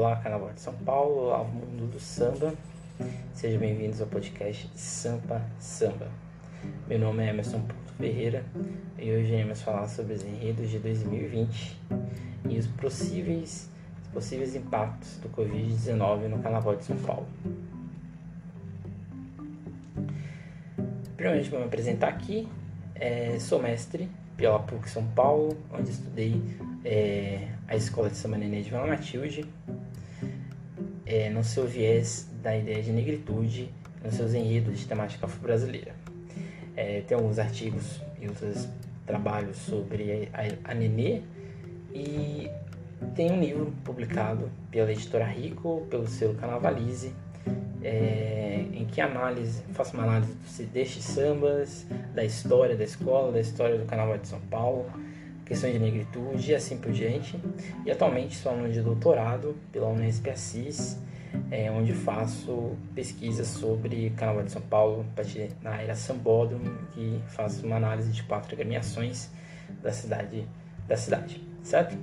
Olá, Carnaval de São Paulo, ao mundo do samba. Sejam bem-vindos ao podcast Sampa Samba. Meu nome é Emerson Porto Ferreira e hoje iremos falar sobre os enredos de 2020 e os possíveis, os possíveis impactos do Covid-19 no Carnaval de São Paulo. Primeiramente, vou me apresentar aqui. É, sou mestre pela PUC São Paulo, onde estudei é, a Escola de Samba Nenê de Vila Matilde, é, no seu viés da ideia de negritude, nos seus enredos de temática afro-brasileira. É, tem alguns artigos e outros trabalhos sobre a, a Nenê e tem um livro publicado pela editora Rico, pelo seu Canavalize, é, em que análise, faço uma análise destes sambas, da história da escola, da história do Carnaval de São Paulo, questões de negritude e assim por diante. E atualmente sou aluno de doutorado pela Unesp Assis, é, onde faço pesquisas sobre Carnaval de São Paulo na era Sambódromo e faço uma análise de quatro agremiações da cidade, da cidade certo?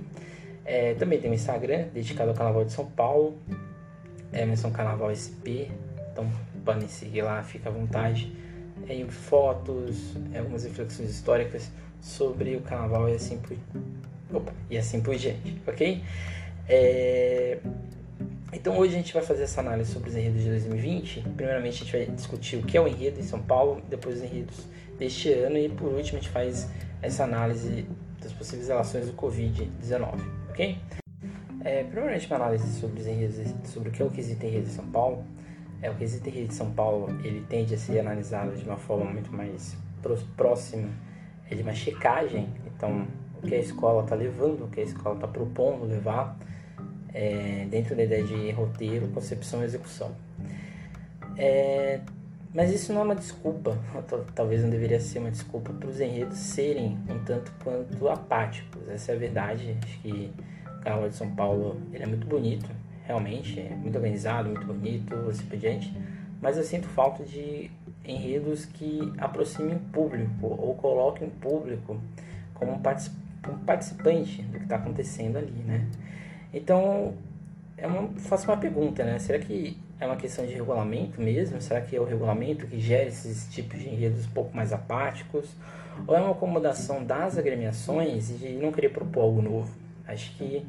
É, também tem um Instagram dedicado ao Carnaval de São Paulo, Emerson Carnaval SP, então podem seguir lá, fica à vontade. É, fotos, algumas reflexões históricas sobre o carnaval e assim por, Opa, e assim por diante, ok? É... Então hoje a gente vai fazer essa análise sobre os enredos de 2020. Primeiramente a gente vai discutir o que é o enredo em São Paulo, depois os enredos deste ano e por último a gente faz essa análise das possíveis relações do Covid-19, ok? É, primeiramente uma análise sobre os enredos, sobre o que é o quesito enredo de São Paulo. É, o quesito enredo de São Paulo ele tende a ser analisado de uma forma muito mais próxima é de uma checagem, então o que a escola está levando, o que a escola está propondo levar é, dentro da ideia de roteiro, concepção e execução. É, mas isso não é uma desculpa, talvez não deveria ser uma desculpa para os enredos serem um tanto quanto apáticos. Essa é a verdade. Acho que o Carnaval de São Paulo ele é muito bonito, realmente, é muito organizado, muito bonito, assim por diante. Mas eu sinto falta de enredos que aproximem o público ou coloquem o público como um participante do que está acontecendo ali, né? Então, é uma, faço uma pergunta, né? Será que é uma questão de regulamento mesmo? Será que é o regulamento que gera esses tipos de enredos um pouco mais apáticos? Ou é uma acomodação das agremiações de não querer propor algo novo? Acho que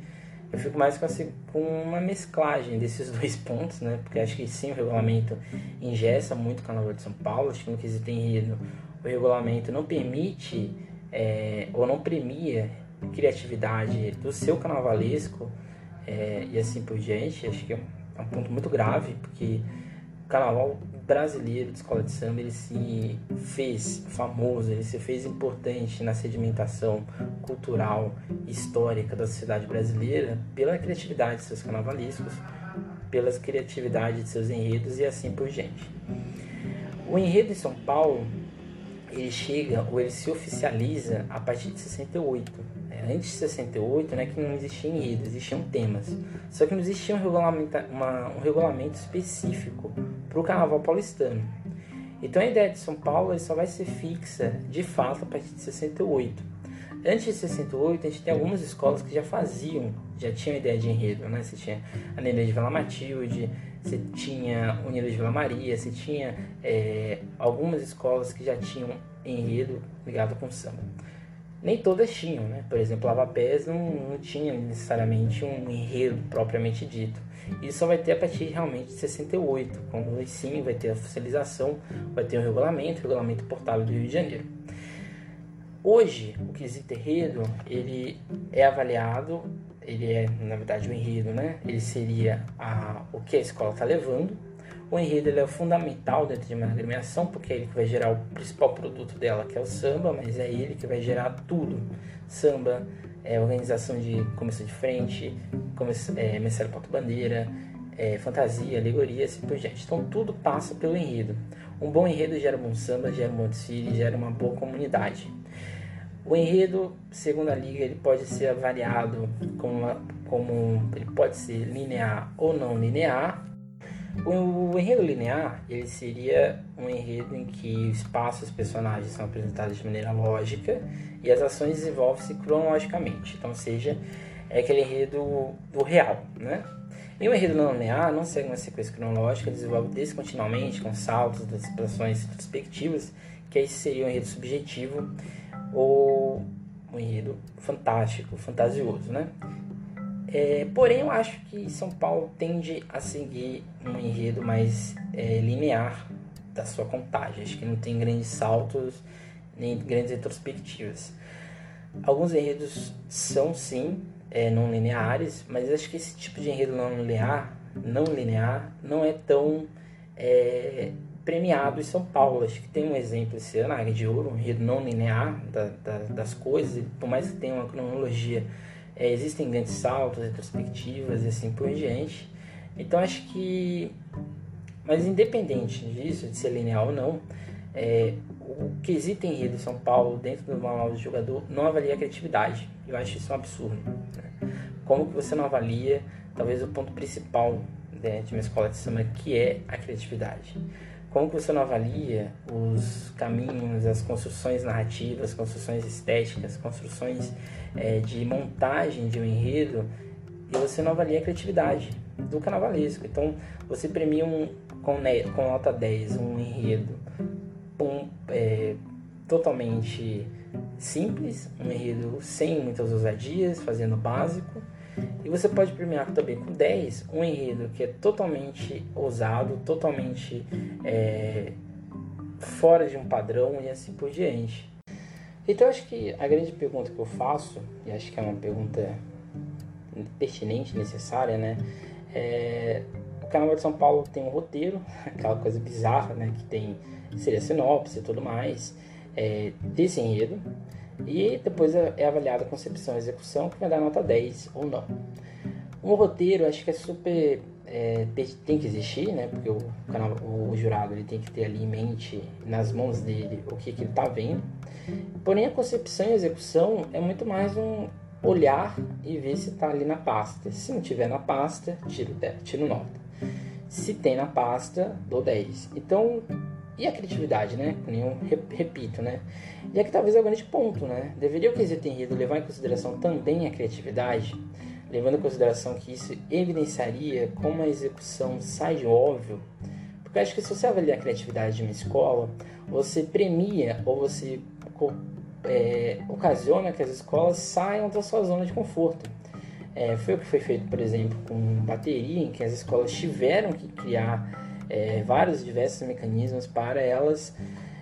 eu fico mais com, assim, com uma mesclagem desses dois pontos, né? Porque acho que sim, o regulamento ingessa muito o Carnaval de São Paulo. Acho que no quesito enredo, o regulamento não permite é, ou não premia criatividade do seu carnavalesco é, e assim por diante. Acho que é um, é ponto muito grave, porque o carnaval brasileiro de escola de samba ele se fez famoso, ele se fez importante na sedimentação cultural histórica da sociedade brasileira pela criatividade de seus carnavalescos, pela criatividade de seus enredos e assim por diante. O enredo em São Paulo ele chega ou ele se oficializa a partir de 68. É, antes de 68, né, que não existia enredo, existiam temas. Só que não existia um regulamento, uma, um regulamento específico para o carnaval paulistano. Então a ideia de São Paulo só vai ser fixa de fato a partir de 68. Antes de 68, a gente tem algumas escolas que já faziam, já tinham ideia de enredo, né? Você tinha a Nenê de Vila Matilde, você tinha Unido de Vila Maria, você tinha é, algumas escolas que já tinham enredo ligado com samba. Nem todas tinham, né? Por exemplo, Lava Pés não, não tinha necessariamente um enredo propriamente dito. Isso só vai ter a partir realmente de 68, quando sim vai ter a oficialização, vai ter um regulamento, o regulamento portável do Rio de Janeiro. Hoje, o quesito enredo, ele é avaliado, ele é, na verdade, o enredo, né? Ele seria a, o que a escola está levando. O enredo é fundamental dentro de uma agremiação, porque é ele que vai gerar o principal produto dela, que é o samba, mas é ele que vai gerar tudo. Samba, é, organização de comissão de frente, é, Ministério Porto-Bandeira, é, fantasia, alegoria, assim por diante. Então tudo passa pelo enredo. Um bom enredo gera um bom samba, gera um bom desfile, gera uma boa comunidade. O enredo, segundo a liga, ele pode ser avaliado como, como ele pode ser linear ou não linear. O, o, enredo linear ele seria um enredo em que o espaço e os personagens são apresentados de maneira lógica e as ações desenvolvem-se cronologicamente. Então, seja, é aquele enredo do real, né? Em um enredo não linear, não segue uma sequência cronológica, desenvolve descontinuamente, com saltos, antecipações retrospectivas, que aí seria um enredo subjetivo ou um enredo fantástico, fantasioso, né? É, porém, eu acho que São Paulo tende a seguir um enredo mais é, linear da sua contagem. Acho que não tem grandes saltos nem grandes retrospectivas. Alguns enredos são sim é, não lineares, mas acho que esse tipo de enredo não linear, não linear, não é tão é, premiado em São Paulo. Acho que tem um exemplo esse ano, Águia de Ouro, um enredo não linear da, da, das coisas, por mais que tenha uma cronologia, é, existem grandes saltos, retrospectivas e assim por diante. Então acho que, mas independente disso, de ser linear ou não, é, o quesito enredo São Paulo dentro do manual do jogador não avalia a criatividade. Eu acho isso um absurdo. Né? Como que você não avalia, talvez, o ponto principal né, de uma escola de samba, que é a criatividade? Como que você não avalia os caminhos, as construções narrativas, construções estéticas, construções é, de montagem de um enredo e você não avalia a criatividade do carnavalesco? Então, você premia um, com, com nota 10 um enredo um, é, totalmente simples, um enredo sem muitas ousadias, fazendo básico. E você pode premiar também com 10 um enredo que é totalmente ousado, totalmente é, fora de um padrão e assim por diante. Então acho que a grande pergunta que eu faço, e acho que é uma pergunta pertinente, necessária, né? É, o Carnaval de São Paulo tem um roteiro, aquela coisa bizarra, né? Que tem seria sinopse e tudo mais, é, desse enredo. E depois é, é avaliada a concepção e execução, que vai dar nota 10 ou não. Um roteiro, acho que é super. É, tem que existir, né? Porque o, canal, o jurado ele tem que ter ali em mente, nas mãos dele, o que, que ele está vendo. Porém, a concepção e execução é muito mais um olhar e ver se está ali na pasta. Se não tiver na pasta, tiro, tiro nota. Se tem na pasta, dou 10. Então, e a criatividade, né? Eu repito, né? E aqui talvez é o grande ponto, né? Deveria o quesito enredo levar em consideração também a criatividade, levando em consideração que isso evidenciaria como a execução sai de óbvio. Porque acho que se você avaliar a criatividade de uma escola, você premia ou você é, ocasiona que as escolas saiam da sua zona de conforto. É, foi o que foi feito, por exemplo, com bateria, em que as escolas tiveram que criar é, vários diversos mecanismos para elas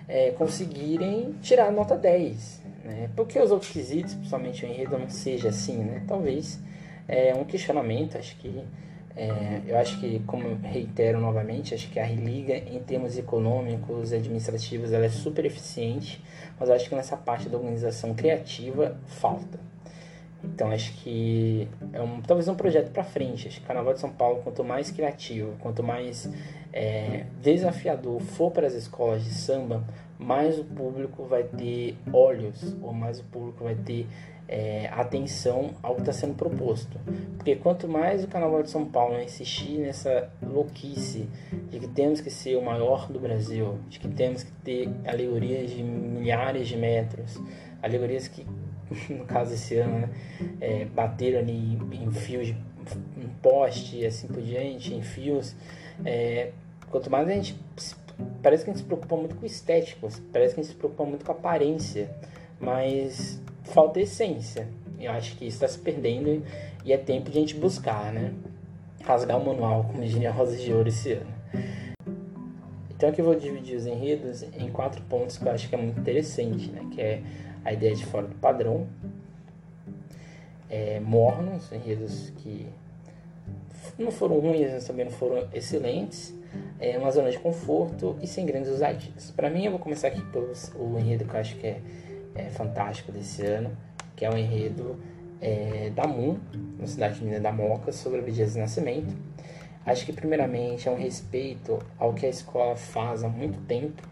é, conseguirem tirar a nota 10. Né? Por que os outros quesitos, principalmente o enredo, não seja assim? Né? Talvez é um questionamento, acho que é, eu acho que, como reitero novamente, acho que a Religa, em termos econômicos e administrativos, ela é super eficiente, mas acho que nessa parte da organização criativa falta. Então acho que é um, talvez um projeto para frente. Acho que o Carnaval de São Paulo, quanto mais criativo, quanto mais é, desafiador for para as escolas de samba, mais o público vai ter olhos, ou mais o público vai ter é, atenção ao que está sendo proposto. Porque quanto mais o Carnaval de São Paulo insistir nessa louquice de que temos que ser o maior do Brasil, de que temos que ter alegorias de milhares de metros, alegorias que no caso esse ano, né, é, bateram ali em fios, em poste e assim por diante, em fios. É, quanto mais a gente. Parece que a gente se preocupa muito com estético, parece que a gente se preocupa muito com aparência, mas falta essência. Eu acho que isso está se perdendo e é tempo de a gente buscar, né? Rasgar o manual, como diria Rosa de Ouro esse ano. Então aqui eu vou dividir os enredos em quatro pontos que eu acho que é muito interessante, né? Que é a ideia de fora do padrão, é, mornos, enredos que não foram ruins, mas também não foram excelentes, é uma zona de conforto e sem grandes ousadias. Para mim, eu vou começar aqui pelo o enredo que eu acho que é, é fantástico desse ano, que é o enredo é, da Moon, na cidade de Minas da Moca, sobre a Dias de Nascimento. Acho que, primeiramente, é um respeito ao que a escola faz há muito tempo,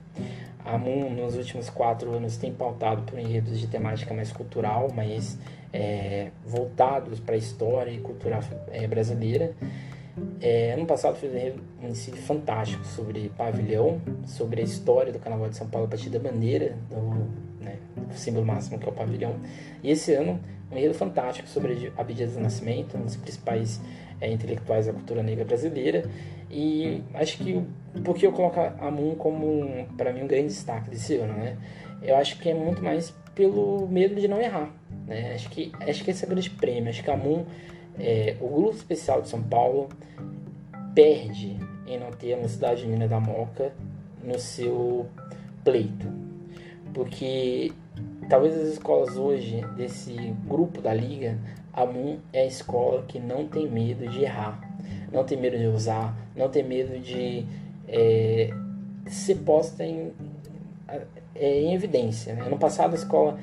a MUN, nos últimos quatro anos, tem pautado por enredos de temática mais cultural, mais é, voltados para a história e cultura é, brasileira. É, ano passado fez um um fantástico sobre pavilhão, sobre a história do Carnaval de São Paulo a partir da bandeira, do, né, do símbolo máximo que é o pavilhão. E esse ano, um enredo fantástico sobre a Abdias do Nascimento, um dos principais é, intelectuais da cultura negra brasileira. E acho que por que eu coloco a Moon como, para mim, um grande destaque desse ano, né? Eu acho que é muito mais pelo medo de não errar, né? Acho que, acho que esse é o grande prêmio. Acho que a Moon, é, o Grupo Especial de São Paulo, perde em não ter a Mocidade Unida da Moca no seu pleito. Porque talvez as escolas hoje, desse grupo da Liga, a Moon é a escola que não tem medo de errar, não tem medo de usar, não tem medo de é, ser posta em, é, em evidência. Né? Passado a escola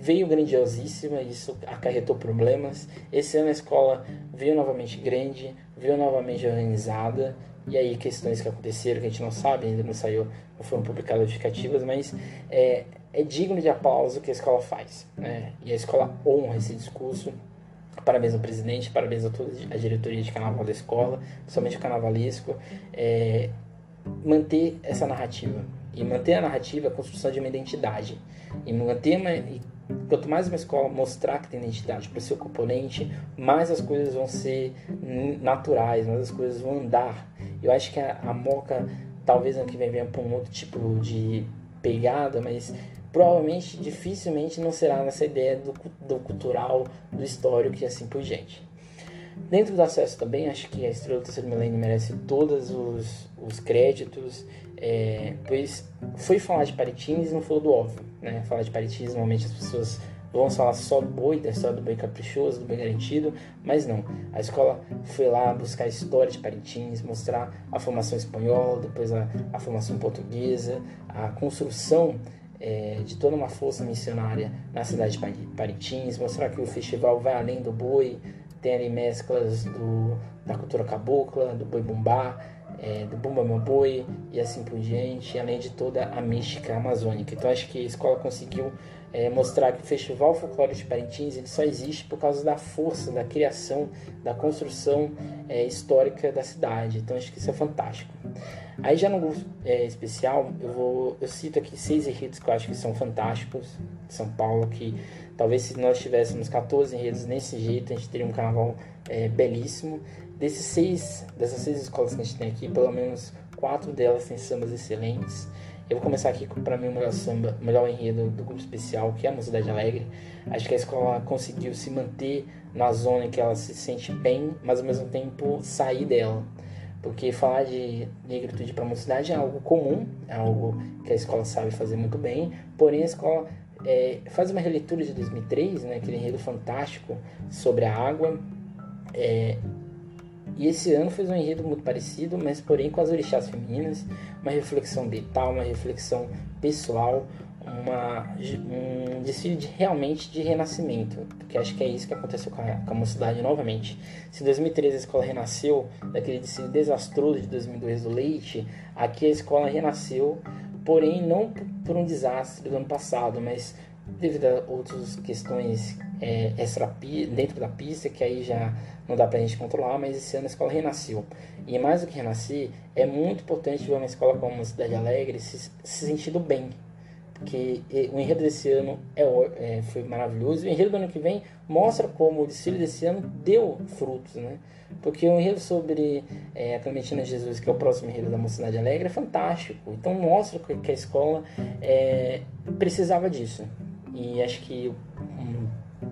veio grandiosíssima, isso acarretou problemas. Esse ano a escola veio novamente grande, veio novamente organizada. E aí questões que aconteceram que a gente não sabe, ainda não saiu, não foram publicadas justificativas, mas é, é digno de aplauso o que a escola faz. Né? E a escola honra esse discurso. Parabéns ao presidente, parabéns a toda a diretoria de carnaval da escola, principalmente o carnavalesco. É, manter essa narrativa. E manter a narrativa é a construção de uma identidade. E manter uma, e quanto mais uma escola mostrar que tem identidade para o seu componente, mais as coisas vão ser naturais, mais as coisas vão andar. Eu acho que a, a Moca talvez ano que vem venha para um outro tipo de pegada, mas provavelmente, dificilmente não será nessa ideia do, do cultural, do histórico e assim por diante. Dentro do acesso também, acho que a Estrela do Terceiro Milênio merece todos os, os créditos, é, pois foi falar de Paritins e não falou do óbvio. Né? Falar de Paritins, normalmente as pessoas vão falar só do boi, da história do boi caprichoso, do boi garantido, mas não. A escola foi lá buscar a história de Parintins, mostrar a formação espanhola, depois a, a formação portuguesa, a construção é, de toda uma força missionária na cidade de Parintins, mostrar que o festival vai além do boi, tem ali mesclas do, da cultura cabocla, do boi bumbá, é, do Bumba Meu Boi e assim por diante, além de toda a mística amazônica. Então acho que a escola conseguiu é, mostrar que o Festival Folclórico de Parintins ele só existe por causa da força, da criação, da construção é, histórica da cidade. Então acho que isso é fantástico. Aí já no grupo é, especial, eu, vou, eu cito aqui seis enredos que eu acho que são fantásticos de São Paulo, que talvez se nós tivéssemos 14 enredos nesse jeito, a gente teria um carnaval é, belíssimo. Desses seis, dessas seis escolas que a gente tem aqui, pelo menos quatro delas têm sambas excelentes. Eu vou começar aqui com, para mim, o melhor samba, o melhor enredo do grupo especial, que é a Mocidade Alegre. Acho que a escola conseguiu se manter na zona em que ela se sente bem, mas ao mesmo tempo sair dela. Porque falar de negritude para a mocidade é algo comum, é algo que a escola sabe fazer muito bem, porém a escola é, faz uma releitura de 2003, né, aquele enredo fantástico sobre a água, é, e esse ano fez um enredo muito parecido, mas porém com as orixás femininas, uma reflexão detal, uma reflexão pessoal, uma, um desfile de, realmente de renascimento, porque acho que é isso que aconteceu com a, com a mocidade novamente. Se em 2013 a escola renasceu daquele desfile desastroso de 2002 do Leite, aqui a escola renasceu, porém não por um desastre do ano passado, mas devido a outras questões é, extra dentro da pista, que aí já não dá pra gente controlar, mas esse ano a escola renasceu. E mais do que renascer, é muito importante ver uma escola como a Cidade Alegre se, se sentindo bem. Porque o enredo desse ano é, é, foi maravilhoso. O enredo do ano que vem mostra como o desfile desse ano deu frutos, né? Porque o enredo sobre é, a Clementina Jesus, que é o próximo enredo da Mocidade Alegre, é fantástico. Então mostra que a escola é, precisava disso. E acho que um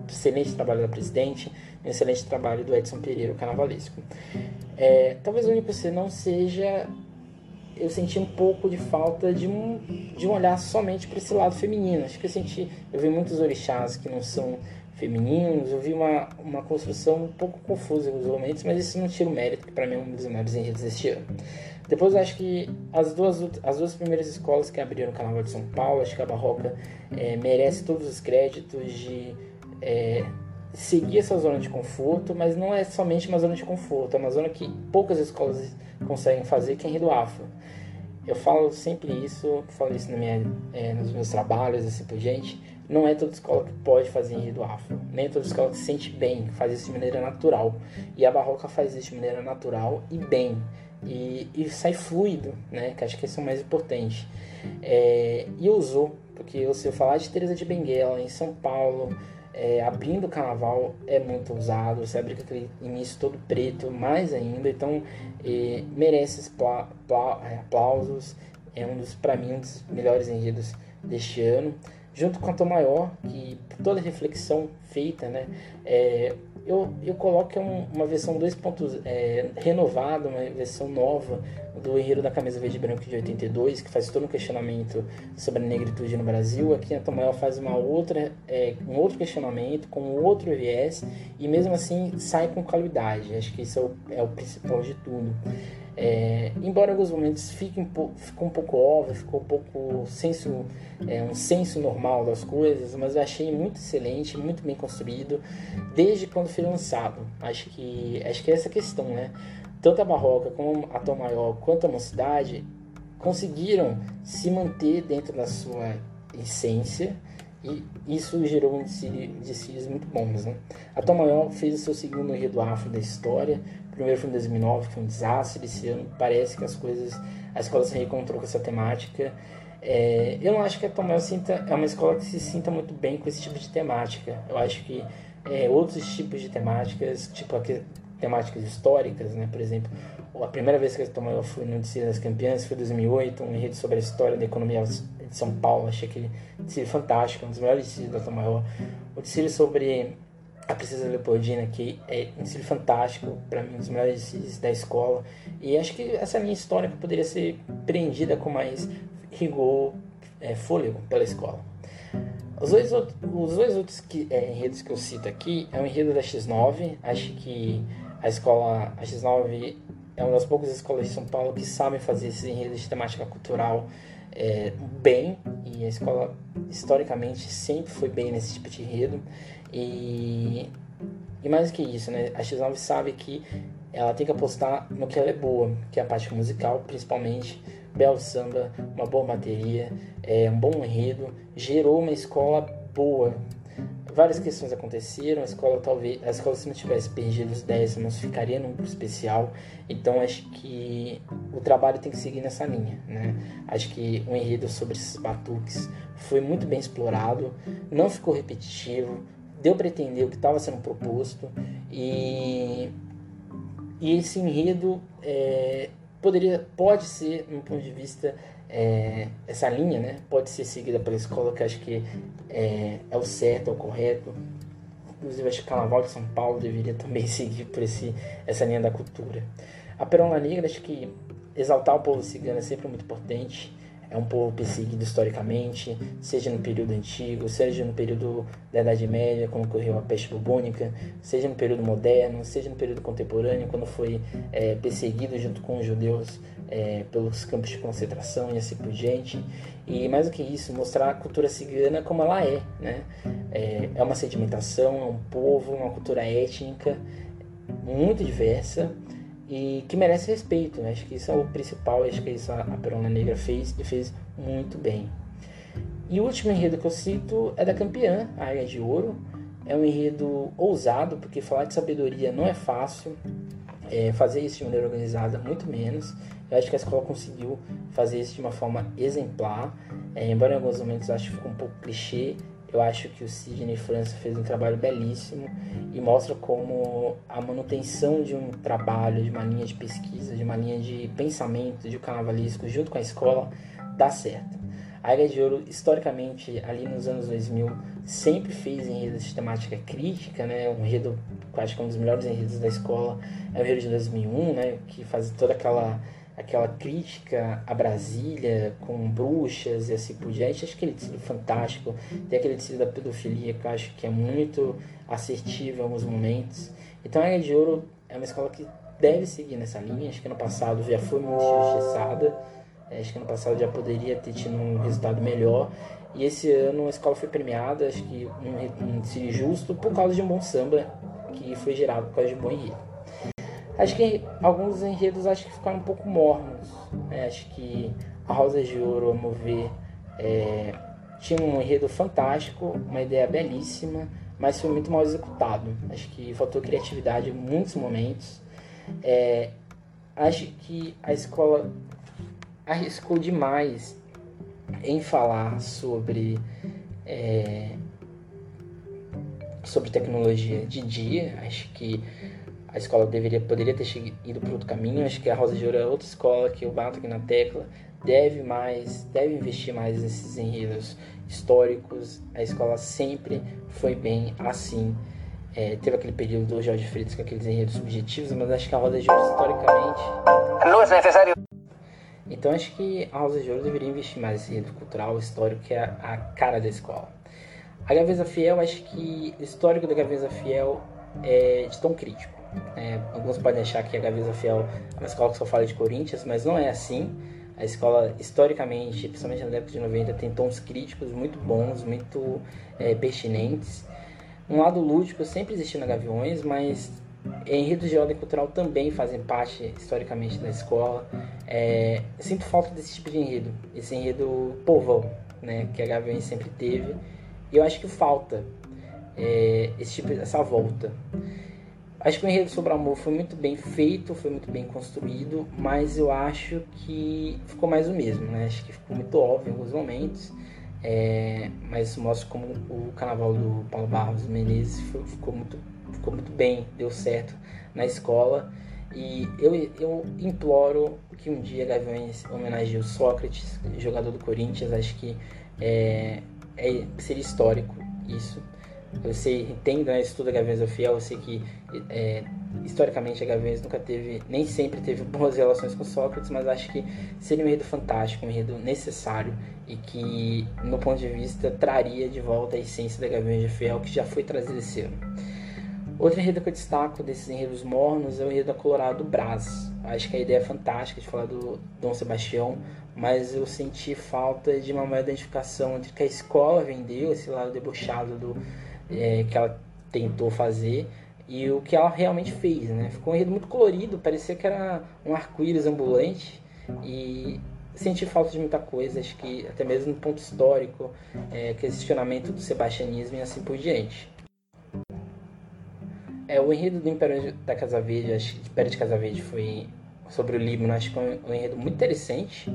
excelente trabalho da presidente, um excelente trabalho do Edson Pereira, o carnavalesco. É, talvez o único ser não seja eu senti um pouco de falta de um, de um olhar somente para esse lado feminino. Acho que eu senti, eu vi muitos orixás que não são femininos, eu vi uma, uma construção um pouco confusa em alguns momentos, mas isso não tira o mérito, que para mim é um dos melhores enredos deste ano. Depois acho que as duas, as duas primeiras escolas que abriram o Carnaval de São Paulo, acho que a Barroca é, merece todos os créditos de é, seguir essa zona de conforto, mas não é somente uma zona de conforto, é uma zona que poucas escolas conseguem fazer, que é Enredo Afro. Eu falo sempre isso, falo isso na minha, é, nos meus trabalhos, assim por gente. Não é toda escola que pode fazer enredo afro. Nem toda escola que se sente bem, faz isso de maneira natural. E a Barroca faz isso de maneira natural e bem e, e sai fluido, né? Que acho que esse é o mais importante. É, e usou, porque se eu falar de Teresa de Benguela em São Paulo, é, abrindo o carnaval é muito ousado, você abre aquele início todo preto, mais ainda, então é, merece é, aplausos, é um dos, para mim, um dos melhores enredos deste ano, junto com a Maior, que toda reflexão feita, né, é, eu, eu coloco um, uma versão 2 pontos é, renovada, uma versão nova do Enredo da Camisa Verde e Branco de 82, que faz todo um questionamento sobre a negritude no Brasil. Aqui a Tomael faz uma outra, é, um outro questionamento, com outro viés, e mesmo assim sai com qualidade. Acho que isso é o, é o principal de tudo. É, embora em alguns momentos fique um ficou um pouco óbvio, ficou um pouco senso, é, um senso normal das coisas, mas eu achei muito excelente, muito bem construído, desde quando foi lançado. Acho que, acho que é essa questão, né? Tanto a Barroca como a Tom Maior quanto a Mocidade conseguiram se manter dentro da sua essência e isso gerou um desfiles muito bons. Né? A Tom Maior fez o seu segundo enredo afro da história, primeiro foi em 2009, que foi um desastre. Esse ano parece que as coisas, a escola se reencontrou com essa temática. É, eu não acho que a Tomel sinta, é uma escola que se sinta muito bem com esse tipo de temática. Eu acho que é, outros tipos de temáticas, tipo aqui, temáticas históricas, né? Por exemplo, a primeira vez que a Tomel foi no Desfile das Campeãs foi em 2008, um enredo sobre a história da economia de São Paulo. Achei aquele desfile fantástico, um dos melhores desfiles da Tomel. O desfile sobre a Princesa Leopoldina, que é um desfile fantástico, para mim, um dos melhores da escola. E acho que essa linha histórica poderia ser prendida com mais rigor, é, fôlego pela escola. Os dois, os dois outros que, é, enredos que eu cito aqui é o enredo da X9. Acho que a escola, a X9 é uma das poucas escolas de São Paulo que sabem fazer esses enredos de temática cultural é, bem. E a escola, historicamente, sempre foi bem nesse tipo de enredo. E, e mais do que isso, né? A X9 sabe que ela tem que apostar no que ela é boa, que é a parte musical, principalmente. Belo samba, uma boa bateria, é, um bom enredo, gerou uma escola boa. Várias questões aconteceram, a escola talvez, a escola se não tivesse perdido os 10 não ficaria num especial. Então acho que o trabalho tem que seguir nessa linha, né? Acho que o enredo sobre esses batuques foi muito bem explorado, não ficou repetitivo, deu para entender o que estava sendo proposto e, e esse enredo é, poderia pode ser um ponto de vista é, essa linha né pode ser seguida pela escola que acho que é, é o certo é o correto. Inclusive acho que o Carnaval de São Paulo deveria também seguir por esse essa linha da cultura. A Perola Negra acho que exaltar o povo cigano é sempre muito importante é um povo perseguido historicamente, seja no período antigo, seja no período da Idade Média, quando ocorreu a peste bubônica, seja no período moderno, seja no período contemporâneo, quando foi é, perseguido junto com os judeus é, pelos campos de concentração e assim por diante. E mais do que isso, mostrar a cultura cigana como ela é. Né? É, é uma sedimentação, é um povo, uma cultura étnica muito diversa e que merece respeito. Né? Acho que isso é o principal, acho que isso a, Perona Negra fez e fez muito bem. E o último enredo que eu cito é da campeã, a Águia de Ouro. É um enredo ousado, porque falar de sabedoria não é fácil, é, fazer isso de maneira organizada, muito menos. Eu acho que a escola conseguiu fazer isso de uma forma exemplar, é, embora em alguns momentos eu acho que ficou um pouco clichê, eu acho que o Sidney França fez um trabalho belíssimo e mostra como a manutenção de um trabalho, de uma linha de pesquisa, de uma linha de pensamento, de um carnavalesco junto com a escola, dá certo. A Águia de Ouro, historicamente, ali nos anos 2000, sempre fez enredos de temática crítica, né? Um enredo, acho que é um dos melhores enredos da escola, é o enredo de 2001, né? Que faz toda aquela aquela crítica a Brasília com bruxas e assim por diante. Acho aquele tecido fantástico. Tem aquele tecido da pedofilia que eu acho que é muito assertivo em alguns momentos. Então a Águia de Ouro é uma escola que deve seguir nessa linha. Acho que ano passado já foi muito injustiçada. Acho que ano passado já poderia ter tido um resultado melhor. E esse ano a escola foi premiada, acho que um, um justo, por causa de um bom samba que foi gerado por causa de um bom enredo. Acho que alguns enredos acho que ficaram um pouco mornos. Né? Acho que a Rosa de Ouro, a mover, é, tinha um enredo fantástico, uma ideia belíssima, mas foi muito mal executado. Acho que faltou criatividade em muitos momentos. É, acho que a escola arriscou demais em falar sobre é, sobre tecnologia de dia. Acho que a escola deveria, poderia ter ido para outro caminho. Acho que a Rosa de Ouro é outra escola que eu bato aqui na tecla. Deve mais, deve investir mais nesses enredos históricos. A escola sempre foi bem assim. É, teve aquele período do Jorge Freitas com aqueles enredos subjetivos, mas acho que a Rosa de Ouro, historicamente. Não é necessário. Então acho que a Rosa de Ouro deveria investir mais nesse enredo cultural, histórico, que é a cara da escola. A Gaveza Fiel, acho que o histórico da Gaveza Fiel é de tom crítico. É, alguns podem achar que a Gaveza Fiel é uma escola que só fala de Corinthians, mas não é assim. A escola, historicamente, principalmente na década de 90, tem tons críticos muito bons, muito é, pertinentes. Um lado lúdico sempre existiu na Gaviões, mas enredos de ordem cultural também fazem parte, historicamente, da escola. É, sinto falta desse tipo de enredo, esse enredo povão, né, que a Gaviões sempre teve. E eu acho que falta é, esse tipo, essa volta. Acho que o enredo sobre amor foi muito bem feito, foi muito bem construído, mas eu acho que ficou mais o mesmo, né? Acho que ficou muito óbvio em alguns momentos, é, mas isso mostra como o carnaval do Paulo Barros Menezes ficou muito, ficou muito bem, deu certo na escola. E eu, eu imploro que um dia Gaviões homenageie o Sócrates, jogador do Corinthians. Acho que é, é, seria histórico isso. Eu sei, entendo, né, estudo a Gaviões do Fiel, eu sei que é, historicamente a Gaviões nunca teve, nem sempre teve boas relações com Sócrates, mas acho que seria um enredo fantástico, um enredo necessário e que, no ponto de vista, traria de volta a essência da Gaviões Fiel que já foi trazida esse ano. Outro enredo que eu destaco desses enredos mornos é o enredo da Colorado Brás. Acho que a ideia é fantástica de falar do Dom Sebastião, mas eu senti falta de uma maior identificação entre o que a escola vendeu, esse lado debochado do, é, que ela tentou fazer, e o que ela realmente fez. Né? Ficou um enredo muito colorido, parecia que era um arco-íris ambulante, e senti falta de muita coisa, acho que até mesmo no ponto histórico, é, questionamento do sebastianismo e assim por diante. É, o enredo do Império da Casa Verde, acho que Império de Casa Verde foi sobre o Líbano, acho que é um enredo muito interessante.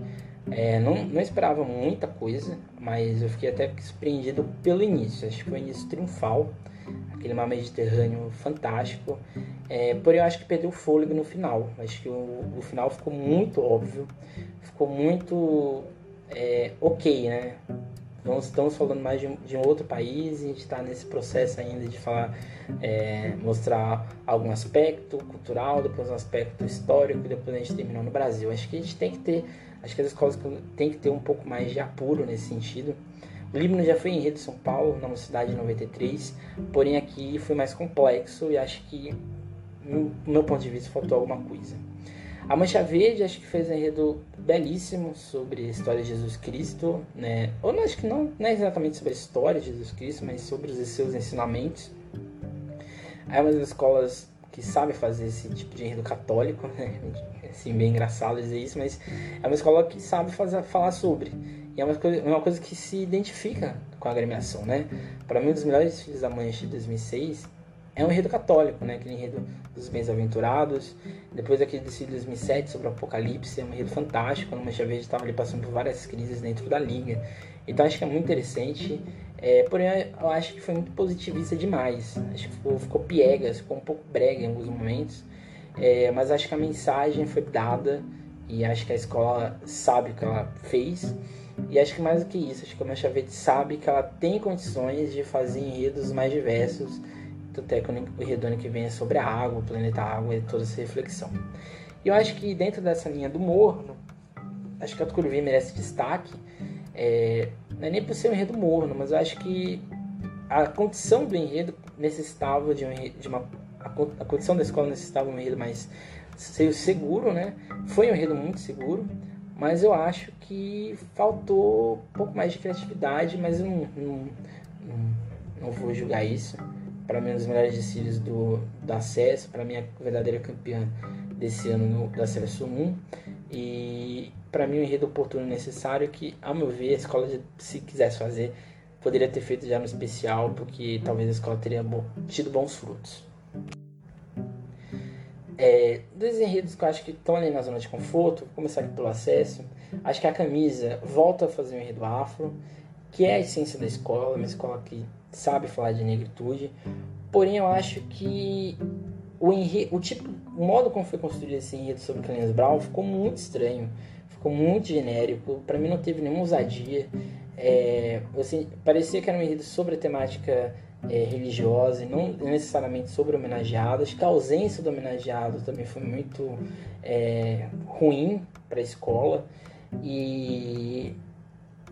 É, não, não esperava muita coisa, mas eu fiquei até surpreendido pelo início. Acho que foi um início triunfal, aquele mar Mediterrâneo fantástico. É, porém, eu acho que perdeu o fôlego no final. Acho que o, o final ficou muito óbvio, ficou muito é, ok, né? Não estamos falando mais de de um outro país e a gente está nesse processo ainda de falar, é, mostrar algum aspecto cultural, depois um aspecto histórico, depois a gente terminou no Brasil. Acho que a gente tem que ter, acho que as escolas têm que ter um pouco mais de apuro nesse sentido. O Líbano já foi em Rio de São Paulo, na cidade de 93, porém aqui foi mais complexo e acho que, do meu ponto de vista, faltou alguma coisa. A Mancha Verde acho que fez um enredo belíssimo sobre a história de Jesus Cristo, né? Ou não, acho que não, não é exatamente sobre a história de Jesus Cristo, mas sobre os seus ensinamentos. É uma das escolas que sabe fazer esse tipo de enredo católico, né? Assim, bem engraçado dizer isso, mas é uma escola que sabe fazer, falar sobre. E é uma coisa, uma coisa que se identifica com a agremiação, né? Para mim, um dos melhores filhos da Mancha de 2006 é um enredo católico, né? Aquele enredo dos bem-aventurados. Depois aquele de 2007 sobre o Apocalipse, é um enredo fantástico. O Mancha Verde estava ali passando por várias crises dentro da liga. Então acho que é muito interessante. É, porém, eu acho que foi muito positivista demais. Acho que ficou, ficou piegas, ficou um pouco brega em alguns momentos. É, mas acho que a mensagem foi dada e acho que a escola sabe o que ela fez. E acho que mais do que isso, acho que a Mancha Verde sabe que ela tem condições de fazer enredos mais diversos até quando o Redone que vem é sobre a água, o planeta água e toda essa reflexão. E eu acho que dentro dessa linha do morno, acho que a Tucuruvi merece destaque, é, não é nem por ser um enredo morno, mas eu acho que a condição do enredo necessitava de, um, de uma a, a condição da escola necessitava de um enredo mais seguro, né? Foi um enredo muito seguro, mas eu acho que faltou um pouco mais de criatividade, mas eu não, não, não, não vou julgar isso para mim, um dos melhores desfiles do, do acesso, para mim, a verdadeira campeã desse ano no, do acesso 1. E para mim, o um enredo oportuno e necessário que, ao meu ver, a escola, se quisesse fazer, poderia ter feito já no especial, porque talvez a escola teria tido bons frutos. É, dois enredos que eu acho que estão ali na zona de conforto, vou começar aqui pelo acesso. Acho que a camisa volta a fazer um enredo afro, que é a essência da escola, uma escola que sabe falar de negritude, porém eu acho que o, enredo, o, tipo, o modo como foi construído esse enredo sobre Clarence Brown ficou muito estranho, ficou muito genérico, para mim não teve nenhuma ousadia. É, assim, parecia que era um enredo sobre a temática é, religiosa e não necessariamente sobre homenageados. Que a ausência do homenageado também foi muito é, ruim para a escola. E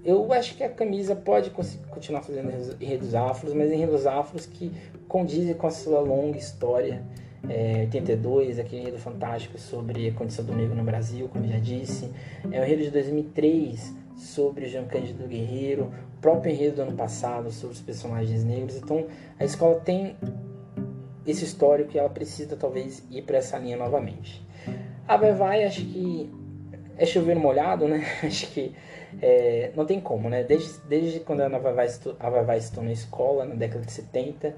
eu acho que a camisa pode continuar fazendo enredos afros, mas enredos afros que condizem com a sua longa história. É, 82, aquele enredo fantástico sobre a condição do negro no Brasil, como já disse. É o enredo de 2003 sobre Jean Cândido Guerreiro, o próprio enredo do ano passado sobre os personagens negros. Então a escola tem esse histórico e ela precisa talvez ir para essa linha novamente. A Vai acho que é chover molhado, né? Acho que é, não tem como, né? Desde, desde quando a Vai a estou na escola, na década de 70,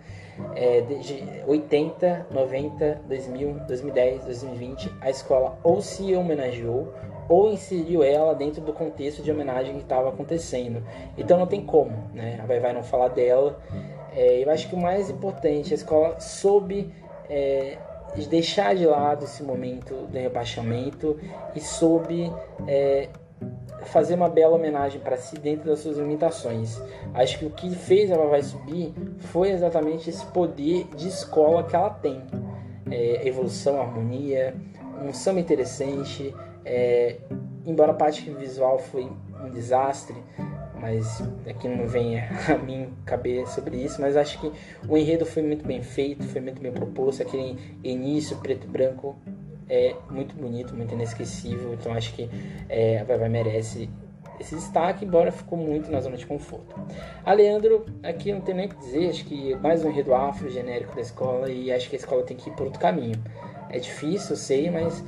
é, desde 80, 90, 2000, 2010, 2020, a escola ou se homenageou ou inseriu ela dentro do contexto de homenagem que estava acontecendo. Então não tem como, né? A Vai Vai não falar dela. É, eu acho que o mais importante, a escola soube é, deixar de lado esse momento do rebaixamento e soube é, fazer uma bela homenagem para si dentro das suas limitações. Acho que o que fez ela vai subir foi exatamente esse poder de escola que ela tem. É, evolução, harmonia, um samba interessante. É, embora a parte visual foi um desastre, mas aqui não vem a mim caber sobre isso, mas acho que o enredo foi muito bem feito, foi muito bem proposto, aquele início preto e branco é muito bonito, muito inesquecível, então acho que é, a Vai Vai merece esse destaque, embora ficou muito na zona de conforto. A Leandro, aqui não tem nem o que dizer, acho que mais um enredo afro genérico da escola e acho que a escola tem que ir por outro caminho. É difícil, sei, mas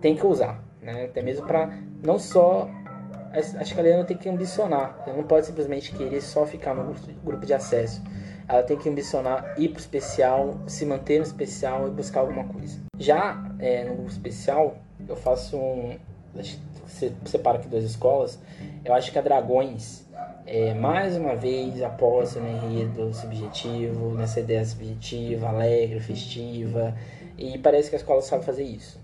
tem que usar, né? Até mesmo para não só a Leandro tem que ambicionar. Ela não pode simplesmente querer só ficar no grupo de acesso. Ela tem que ambicionar ir para o especial, se manter no especial e buscar alguma coisa. Já é, no grupo especial, eu faço um. Você separa aqui duas escolas. Eu acho que a Dragões, é, mais uma vez, aposta no enredo subjetivo, nessa ideia subjetiva, alegre, festiva. E parece que a escola sabe fazer isso.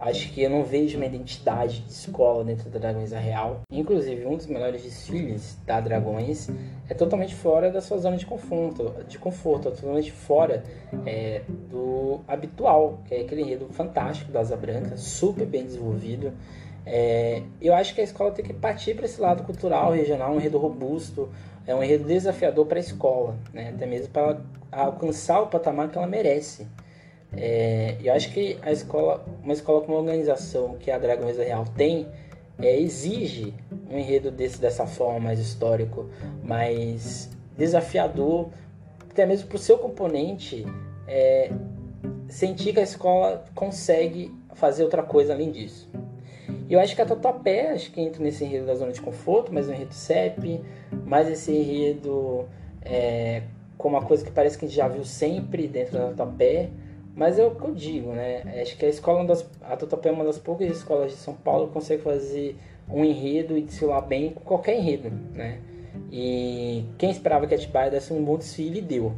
Acho que eu não vejo uma identidade de escola dentro da Dragões Real. Inclusive, um dos melhores desfiles da Dragões é totalmente fora da sua zona de conforto, de conforto, é totalmente fora é, do habitual, que é aquele enredo fantástico da Asa Branca, super bem desenvolvido. É, eu acho que a escola tem que partir para esse lado cultural, regional, um enredo robusto, é um enredo desafiador para a escola, né? até mesmo para alcançar o patamar que ela merece. É, eu acho que a escola, uma escola com uma organização que a Dragões Real tem, é, exige um enredo desse dessa forma mais histórico, mais desafiador, até mesmo para o seu componente é, sentir que a escola consegue fazer outra coisa além disso. E eu acho que a Tatuapé, acho que entra nesse enredo da zona de conforto, mais um enredo CEP, mais esse enredo é, com uma coisa que parece que a gente já viu sempre dentro da Tatuapé, mas é o que eu digo, né? Acho que a escola, das, a Totopé é uma das poucas escolas de São Paulo que consegue fazer um enredo e desfilar bem com qualquer enredo, né? E quem esperava que a Atibaia desse um bom desfile, deu.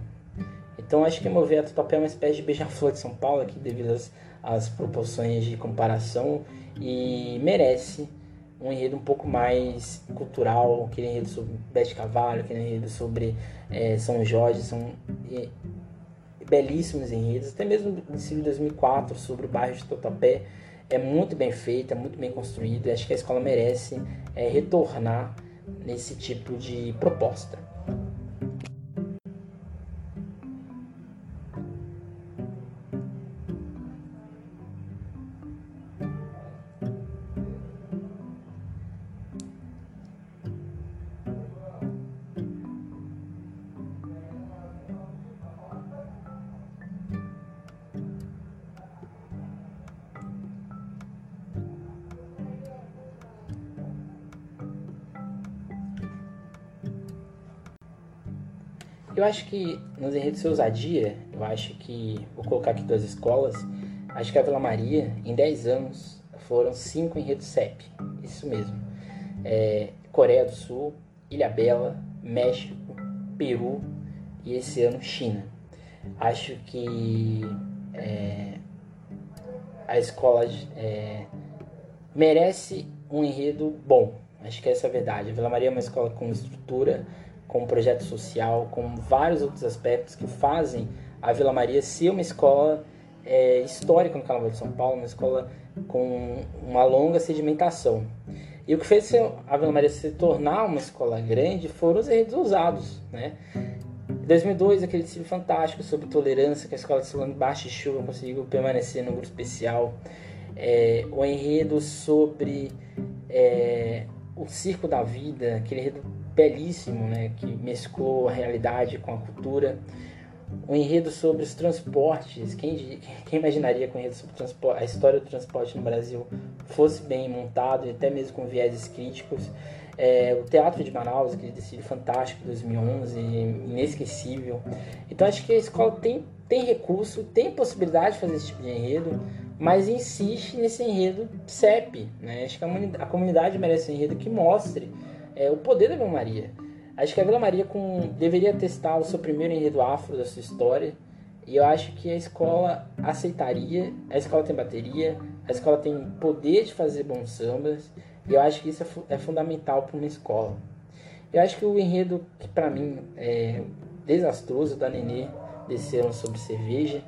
Então acho que mover a Totopé é uma espécie de beija-flor de São Paulo aqui devido às, às proporções de comparação e merece um enredo um pouco mais cultural, aquele enredo sobre Bete Cavalho, aquele enredo sobre é, São Jorge, são belíssimos enredos, até mesmo de 2004 sobre o bairro de Totapé é muito bem feito, é muito bem construído e acho que a escola merece é, retornar nesse tipo de proposta. Eu acho que nos enredos de ousadia, eu acho que, vou colocar aqui duas escolas, acho que a Vila Maria, em 10 anos, foram cinco enredos CEP, isso mesmo. É, Coreia do Sul, Ilha Bela, México, Peru, e esse ano China. Acho que é, a escola é, merece um enredo bom. Acho que essa é a verdade. A Vila Maria é uma escola com estrutura, com projeto social, com vários outros aspectos que fazem a Vila Maria ser uma escola é, histórica no Carnaval de São Paulo, uma escola com uma longa sedimentação. E o que fez a Vila Maria se tornar uma escola grande foram os enredos usados, né? Em 2002, aquele desfile fantástico sobre tolerância que a escola de Solano Baixa e Chuva conseguiu permanecer no grupo especial. É, o enredo sobre é, o circo da vida, aquele enredo belíssimo, né, que mesclou a realidade com a cultura um enredo sobre os transportes. Quem, quem imaginaria que um enredo sobre a história do transporte no Brasil fosse bem montado e até mesmo com vieses críticos? É, o Teatro de Manaus, aquele desfile fantástico de 2011, inesquecível. Então acho que a escola tem, tem recurso, tem possibilidade de fazer esse tipo de enredo, mas insiste nesse enredo CEP. Né? Acho que a, a comunidade merece um enredo que mostre é, o poder da Maria. Acho que a Vila Maria com, deveria testar o seu primeiro enredo afro da sua história. E eu acho que a escola aceitaria. A escola tem bateria, a escola tem poder de fazer bons sambas. E eu acho que isso é, é fundamental para uma escola. Eu acho que o enredo que para mim é desastroso da Nenê desceram sobre cerveja.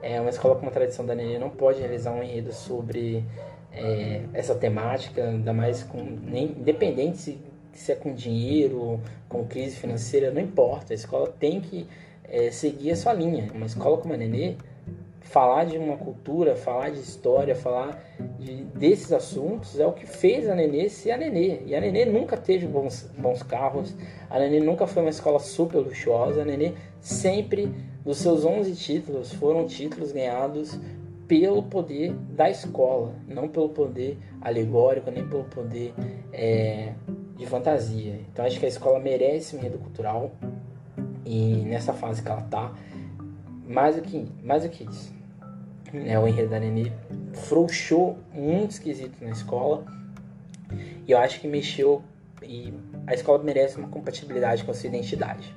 É uma escola com uma tradição da Nenê não pode realizar um enredo sobre é, essa temática, ainda mais com nem, independente se se é com dinheiro, com crise financeira, não importa. A escola tem que é, seguir a sua linha. Uma escola como a Nenê, falar de uma cultura, falar de história, falar de, desses assuntos é o que fez a Nenê ser a Nenê. E a Nenê nunca teve bons, bons carros, a Nenê nunca foi uma escola super luxuosa, a Nenê sempre, dos seus 11 títulos, foram títulos ganhados pelo poder da escola, não pelo poder alegórico, nem pelo poder é, de fantasia. Então acho que a escola merece um enredo cultural e nessa fase que ela tá, mais do que, mais do que isso. Né, o enredo da Nenê frouxou muito esquisito na escola e eu acho que mexeu e a escola merece uma compatibilidade com a sua identidade.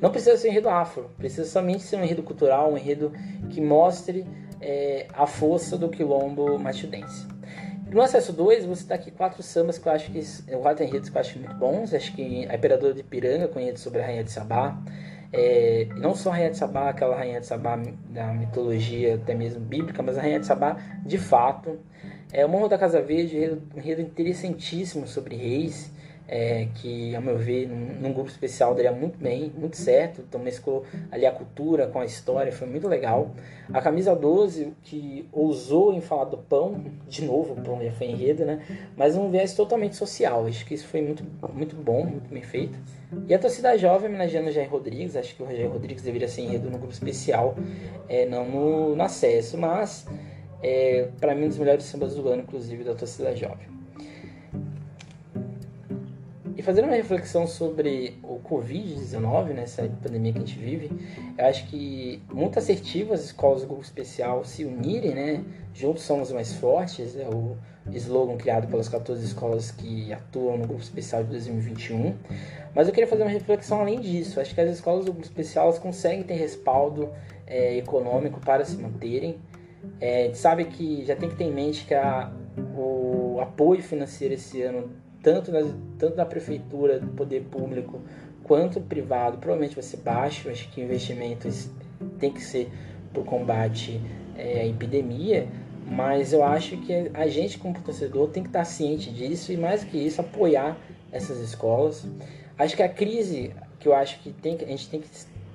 Não precisa ser um enredo afro, precisa somente ser um enredo cultural, um enredo que mostre é, a força do quilombo matildense. No acesso 2, você está aqui quatro sambas que eu acho que. Quatro enredos que eu acho muito bons. Acho que a Imperadora de Piranga, com sobre a Rainha de Sabá. É, não só a Rainha de Sabá, aquela Rainha de Sabá da mitologia até mesmo bíblica, mas a Rainha de Sabá de fato. É, o Morro da Casa Verde, um enredo interessantíssimo sobre reis é, que, ao meu ver, num, num, grupo especial daria muito bem, muito certo. Então mesclou ali a cultura com a história, foi muito legal. A camisa 12, que ousou em falar do pão, de novo, o pão já foi enredo, né? Mas um viés totalmente social. Acho que isso foi muito, muito bom, muito bem feito. E a torcida jovem homenageando o Jair Rodrigues, acho que o Jair Rodrigues deveria ser enredo no grupo especial, é, não no, no acesso, mas é, para mim um dos melhores sambas do ano, inclusive, da torcida jovem. Fazendo uma reflexão sobre o Covid-19, né, essa pandemia que a gente vive, eu acho que muito assertivo as escolas do grupo especial se unirem, né? Juntos somos mais fortes, é o slogan criado pelas 14 escolas que atuam no grupo especial de 2021. Mas eu queria fazer uma reflexão além disso. Acho que as escolas do grupo especial conseguem ter respaldo é, econômico para se manterem. É, a gente sabe que já tem que ter em mente que a, o apoio financeiro esse ano tanto, na, tanto na prefeitura, do poder público, quanto privado, provavelmente vai ser baixo. Acho que investimentos tem que ser para o combate é, à epidemia, mas eu acho que a gente, como torcedor, tem que estar ciente disso e, mais que isso, apoiar essas escolas. Acho que a crise que eu acho que, tem, a gente tem que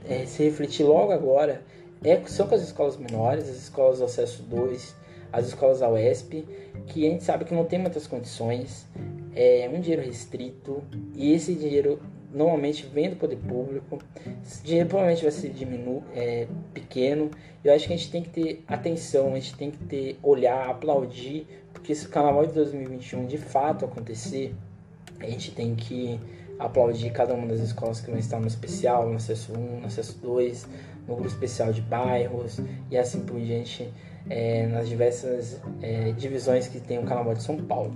é, se refletir logo agora é, são com as escolas menores, as escolas do acesso 2, as escolas da UESP, que a gente sabe que não tem muitas condições, é um dinheiro restrito e esse dinheiro normalmente vem do poder público. Esse dinheiro provavelmente vai ser diminu é, pequeno. Eu acho que a gente tem que ter atenção, a gente tem que ter olhar, aplaudir, porque se o Carnaval de 2021 de fato acontecer, a gente tem que aplaudir cada uma das escolas que vão estar no especial, no acesso 1, no acesso 2, no grupo especial de bairros e assim por diante, é, nas diversas é, divisões que tem o Carnaval de São Paulo.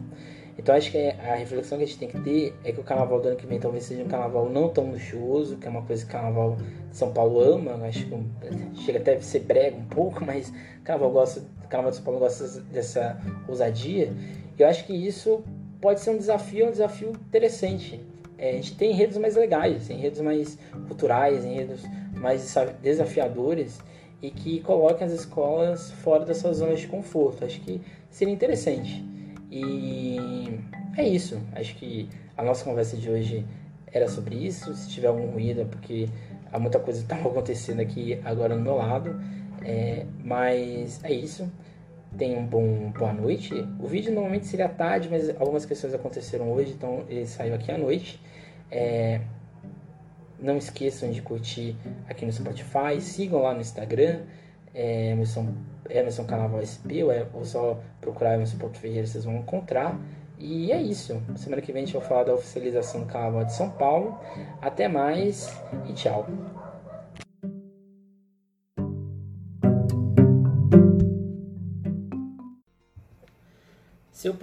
Então acho que a reflexão que a gente tem que ter é que o carnaval do ano que vem talvez seja um carnaval não tão luxuoso, que é uma coisa que o carnaval de São Paulo ama, acho que chega até a ser brega um pouco, mas o carnaval, gosta, o carnaval de São Paulo gosta dessa ousadia. E eu acho que isso pode ser um desafio, um desafio interessante. É, a gente tem enredos mais legais, enredos mais culturais, enredos mais desafiadores e que coloquem as escolas fora das suas zonas de conforto. Acho que seria interessante. E é isso. Acho que a nossa conversa de hoje era sobre isso. Se tiver algum ruído é porque há muita coisa que está acontecendo aqui agora no meu lado. É, mas é isso. Tenham um bom boa noite. O vídeo normalmente seria tarde, mas algumas questões aconteceram hoje, então ele saiu aqui à noite. É, não esqueçam de curtir aqui no Spotify, sigam lá no Instagram, é, Emerson, Carnaval SP, ou, é, ou só procurar Emerson Porto Ferreira, vocês vão encontrar. E é isso. Semana que vem a gente vai falar da oficialização do Carnaval de São Paulo. Até mais e tchau. Se eu